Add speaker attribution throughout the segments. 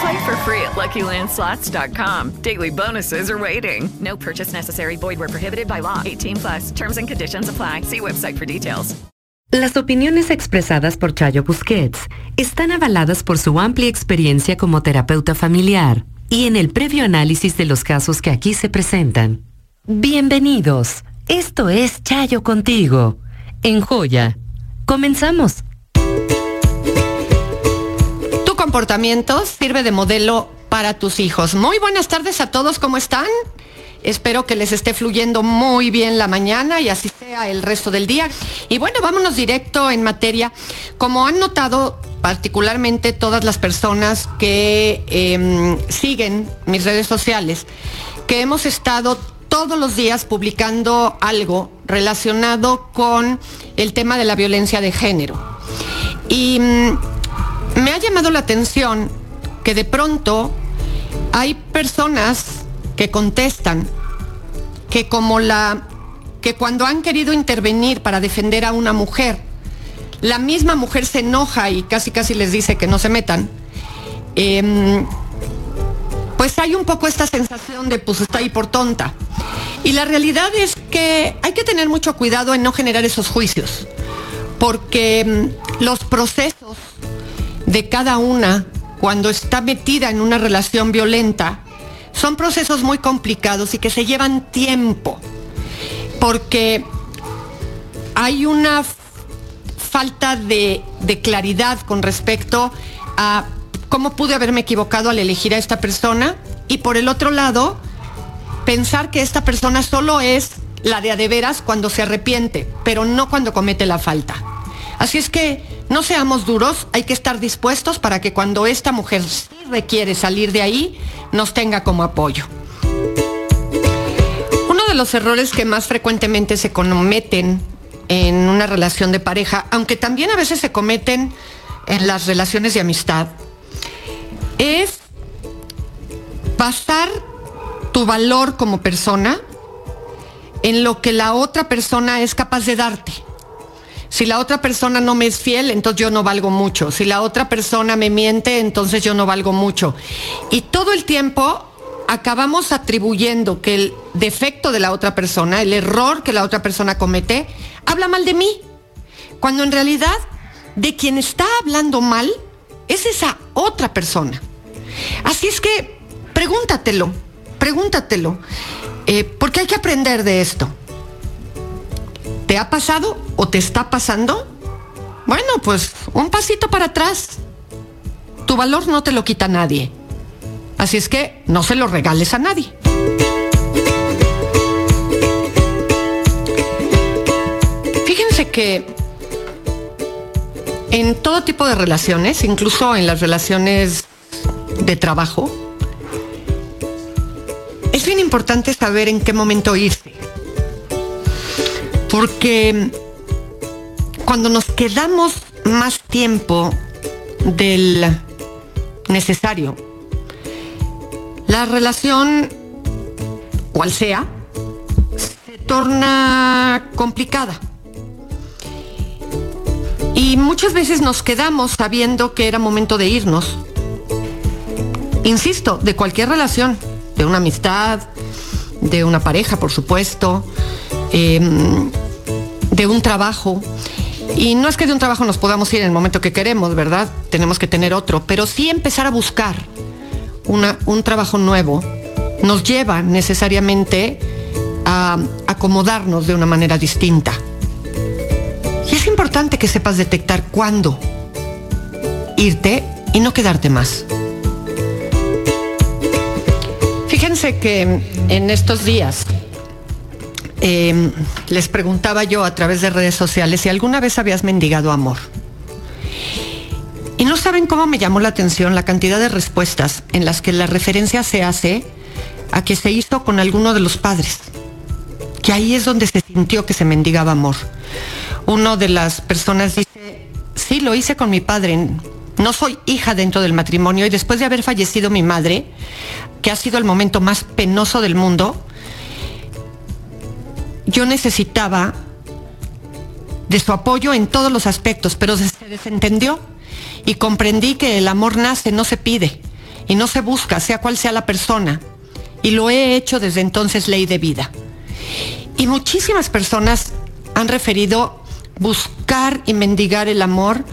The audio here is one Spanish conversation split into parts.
Speaker 1: Play for free at LuckyLandSlots.com. Daily bonuses are waiting. No purchase necessary. Void where prohibited by law. 18 plus. Terms and conditions apply. See website for details.
Speaker 2: Las opiniones expresadas por Chayo Busquets están avaladas por su amplia experiencia como terapeuta familiar y en el previo análisis de los casos que aquí se presentan. Bienvenidos. Esto es Chayo contigo. En Joya. Comenzamos.
Speaker 3: Sirve de modelo para tus hijos. Muy buenas tardes a todos, ¿cómo están? Espero que les esté fluyendo muy bien la mañana y así sea el resto del día. Y bueno, vámonos directo en materia. Como han notado particularmente todas las personas que eh, siguen mis redes sociales, que hemos estado todos los días publicando algo relacionado con el tema de la violencia de género. Y mm, me ha llamado la atención que de pronto hay personas que contestan que como la que cuando han querido intervenir para defender a una mujer, la misma mujer se enoja y casi casi les dice que no se metan. Em, pues hay un poco esta sensación de pues está ahí por tonta. Y la realidad es que hay que tener mucho cuidado en no generar esos juicios, porque mm, los procesos de cada una cuando está metida en una relación violenta son procesos muy complicados y que se llevan tiempo, porque hay una falta de, claridad con respecto a cómo pude haberme equivocado al elegir a esta persona y por el otro lado, pensar que esta persona solo es la de a de veras cuando se arrepiente, pero no cuando comete la falta. Así es que no seamos duros, hay que estar dispuestos para que cuando esta mujer sí requiere salir de ahí, nos tenga como apoyo. Uno de los errores que más frecuentemente se cometen en una relación de pareja, aunque también a veces se cometen en las relaciones de amistad, es basar tu valor como persona en lo que la otra persona es capaz de darte. Si la otra persona no me es fiel, entonces yo no valgo mucho. Si la otra persona me miente, entonces yo no valgo mucho. Y todo el tiempo acabamos atribuyendo que el defecto de la otra persona, el error que la otra persona comete, habla mal de mí. Cuando en realidad de quien está hablando mal es esa otra persona. Así es que pregúntatelo, pregúntatelo, eh, porque hay que aprender de esto. ¿Te ha pasado o te está pasando? Bueno, pues un pasito para atrás. Tu valor no te lo quita nadie. Así es que no se lo regales a nadie. Fíjense que en todo tipo de relaciones, incluso en las relaciones de trabajo, es bien importante saber en qué momento irse. Porque cuando nos quedamos más tiempo del necesario, la relación, cual sea, se torna complicada. Y muchas veces nos quedamos sabiendo que era momento de irnos. Insisto, de cualquier relación, de una amistad, de una pareja, por supuesto, em, de un trabajo. Y no es que de un trabajo nos podamos ir en el momento que queremos, ¿verdad? Tenemos que tener otro, pero sí empezar a buscar un trabajo nuevo nos lleva necesariamente a acomodarnos de una manera distinta. Y es importante que sepas detectar cuándo irte y no quedarte más. Fíjense que en estos días em, les preguntaba yo a través de redes sociales si alguna vez habías mendigado amor. Y no saben cómo me llamó la atención la cantidad de respuestas en las que la referencia se hace a que se hizo con alguno de los padres. Que ahí es donde se sintió que se mendigaba amor. Uno de las personas dice, sí, lo hice con mi padre. No soy hija dentro del matrimonio y después de haber fallecido mi madre, que ha sido el momento más penoso del mundo, yo necesitaba de su apoyo en todos los aspectos, pero se desentendió y comprendí que el amor nace, no se pide y no se busca, sea cual sea la persona. Y lo he hecho desde entonces ley de vida. Y muchísimas personas han referido buscar y mendigar el amor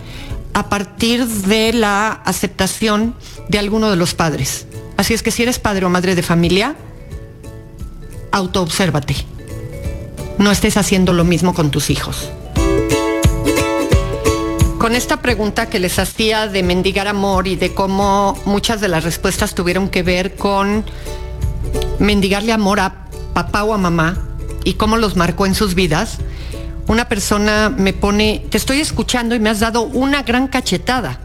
Speaker 3: a partir de la aceptación de alguno de los padres. Así es que si eres padre o madre de familia, autoobsérvate. No estés haciendo lo mismo con tus hijos con esta pregunta que les hacía de mendigar amor y de cómo muchas de las respuestas tuvieron que ver con mendigarle amor a papá o a mamá y cómo los marcó en sus vidas, una persona me pone, te estoy escuchando y me has dado una gran cachetada.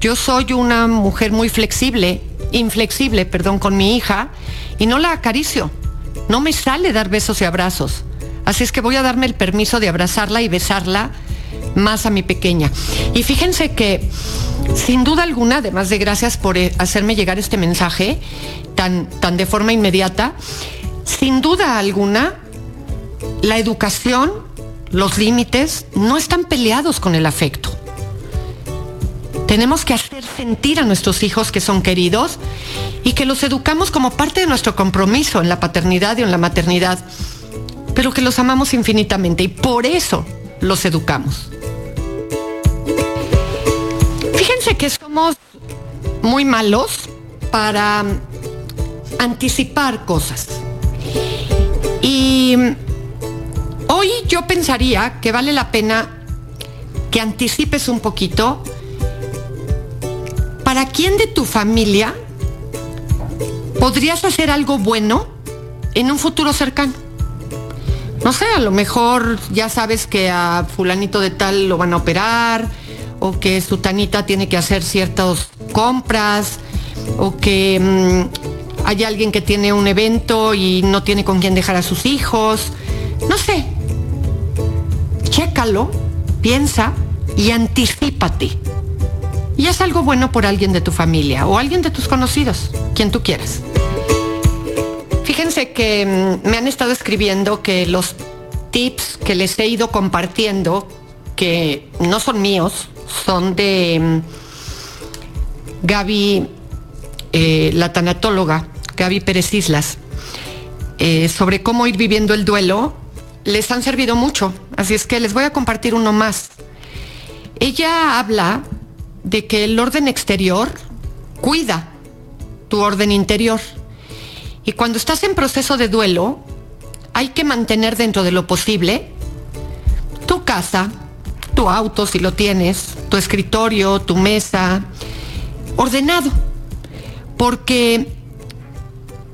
Speaker 3: Yo soy una mujer muy flexible, inflexible, perdón, con mi hija y no la acaricio. No me sale dar besos y abrazos. Así es que voy a darme el permiso de abrazarla y besarla más a mi pequeña. Y fíjense que, sin duda alguna, además de gracias por eh, hacerme llegar este mensaje tan, tan de forma inmediata, sin duda alguna, la educación, los límites, no están peleados con el afecto. Tenemos que hacer sentir a nuestros hijos que son queridos y que los educamos como parte de nuestro compromiso en la paternidad y en la maternidad, pero que los amamos infinitamente y por eso los educamos. Fíjense que somos muy malos para anticipar cosas. Y hoy yo pensaría que vale la pena que anticipes un poquito para quién de tu familia podrías hacer algo bueno en un futuro cercano. No sé, a lo mejor ya sabes que a fulanito de tal lo van a operar, o que su tanita tiene que hacer ciertas compras, o que mm, hay alguien que tiene un evento y no tiene con quién dejar a sus hijos. No sé. Chécalo, piensa y anticipate. Y haz algo bueno por alguien de tu familia o alguien de tus conocidos, quien tú quieras. Que mm, me han estado escribiendo que los tips que les he ido compartiendo, que no son míos, son de mm, Gaby, eh, la tanatóloga, Gaby Pérez Islas, eh, sobre cómo ir viviendo el duelo, les han servido mucho. Así es que les voy a compartir uno más. Ella habla de que el orden exterior cuida tu orden interior. Y cuando estás en proceso de duelo, hay que mantener dentro de lo posible tu casa, tu auto si lo tienes, tu escritorio, tu mesa, ordenado. Porque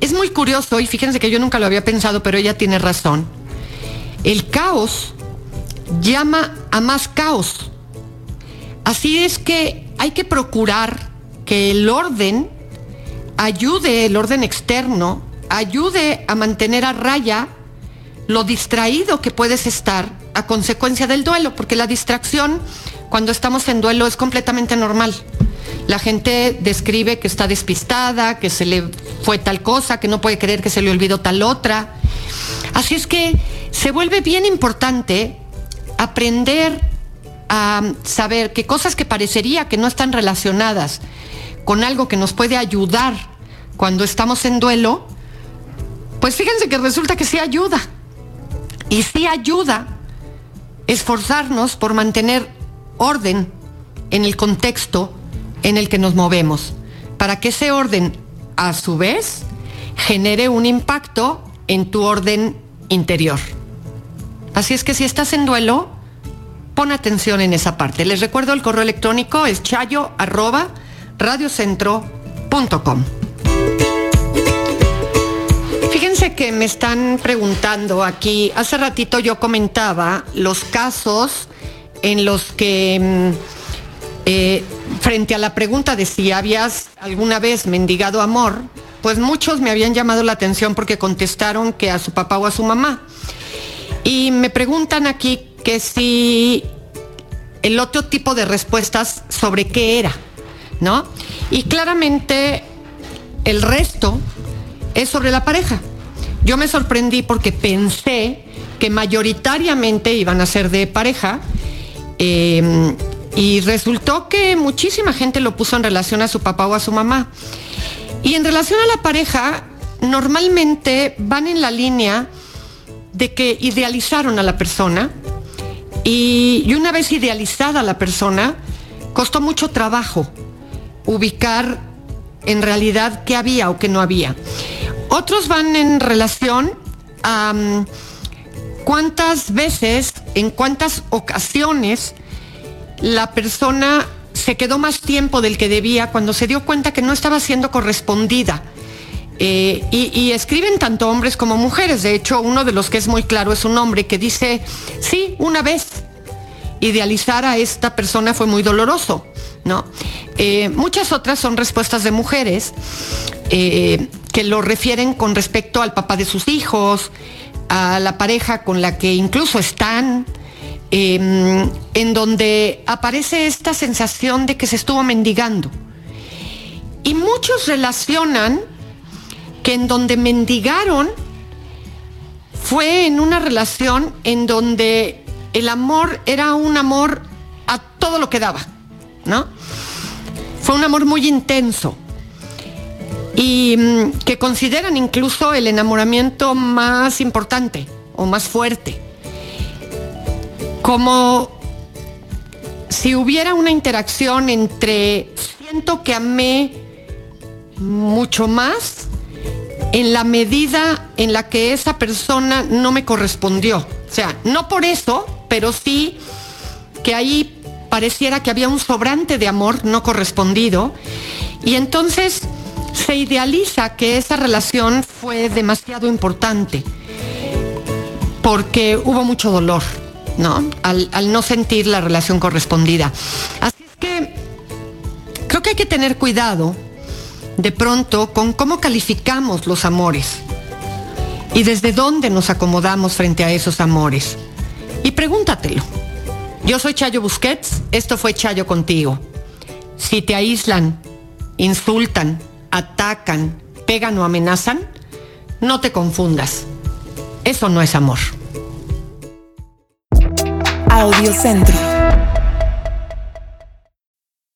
Speaker 3: es muy curioso, y fíjense que yo nunca lo había pensado, pero ella tiene razón. El caos llama a más caos. Así es que hay que procurar que el orden ayude el orden externo, ayude a mantener a raya lo distraído que puedes estar a consecuencia del duelo, porque la distracción cuando estamos en duelo es completamente normal. La gente describe que está despistada, que se le fue tal cosa, que no puede creer que se le olvidó tal otra. Así es que se vuelve bien importante aprender a saber que cosas que parecería que no están relacionadas con algo que nos puede ayudar cuando estamos en duelo, pues fíjense que resulta que sí ayuda. Y sí ayuda esforzarnos por mantener orden en el contexto en el que nos movemos, para que ese orden, a su vez, genere un impacto en tu orden interior. Así es que si estás en duelo, pon atención en esa parte. Les recuerdo el correo electrónico es chayo radiocentro.com. Fíjense que me están preguntando aquí, hace ratito yo comentaba los casos en los que mm, eh, frente a la pregunta de si habías alguna vez mendigado amor, pues muchos me habían llamado la atención porque contestaron que a su papá o a su mamá. Y me preguntan aquí que si el otro tipo de respuestas sobre qué era, ¿no? Y claramente el resto es sobre la pareja. Yo me sorprendí porque pensé que mayoritariamente iban a ser de pareja em, y resultó que muchísima gente lo puso en relación a su papá o a su mamá. Y en relación a la pareja, normalmente van en la línea de que idealizaron a la persona y una vez idealizada la persona, costó mucho trabajo ubicar en realidad qué había o qué no había. Otros van en relación a mm, cuántas veces, en cuántas ocasiones la persona se quedó más tiempo del que debía cuando se dio cuenta que no estaba siendo correspondida. Eh, y, y, escriben tanto hombres como mujeres. De hecho, uno de los que es muy claro es un hombre que dice, sí, una vez idealizar a esta persona fue muy doloroso. ¿No? Eh, muchas otras son respuestas de mujeres eh, que lo refieren con respecto al papá de sus hijos, a la pareja con la que incluso están, em, en donde aparece esta sensación de que se estuvo mendigando. Y muchos relacionan que en donde mendigaron fue en una relación en donde el amor era un amor a todo lo que daba. ¿No? Fue un amor muy intenso y mm, que consideran incluso el enamoramiento más importante o más fuerte. Como si hubiera una interacción entre siento que amé mucho más en la medida en la que esa persona no me correspondió. O sea, no por eso, pero sí que ahí pareciera que había un sobrante de amor no correspondido y entonces se idealiza que esa relación fue demasiado importante porque hubo mucho dolor, ¿no? Al, no sentir la relación correspondida. Así es que creo que hay que tener cuidado de pronto con cómo calificamos los amores y desde dónde nos acomodamos frente a esos amores. Y pregúntatelo. Yo soy Chayo Busquets, esto fue Chayo contigo. Si te aíslan, insultan, atacan, pegan o amenazan, no te confundas. Eso no es amor.
Speaker 4: Audiocentro.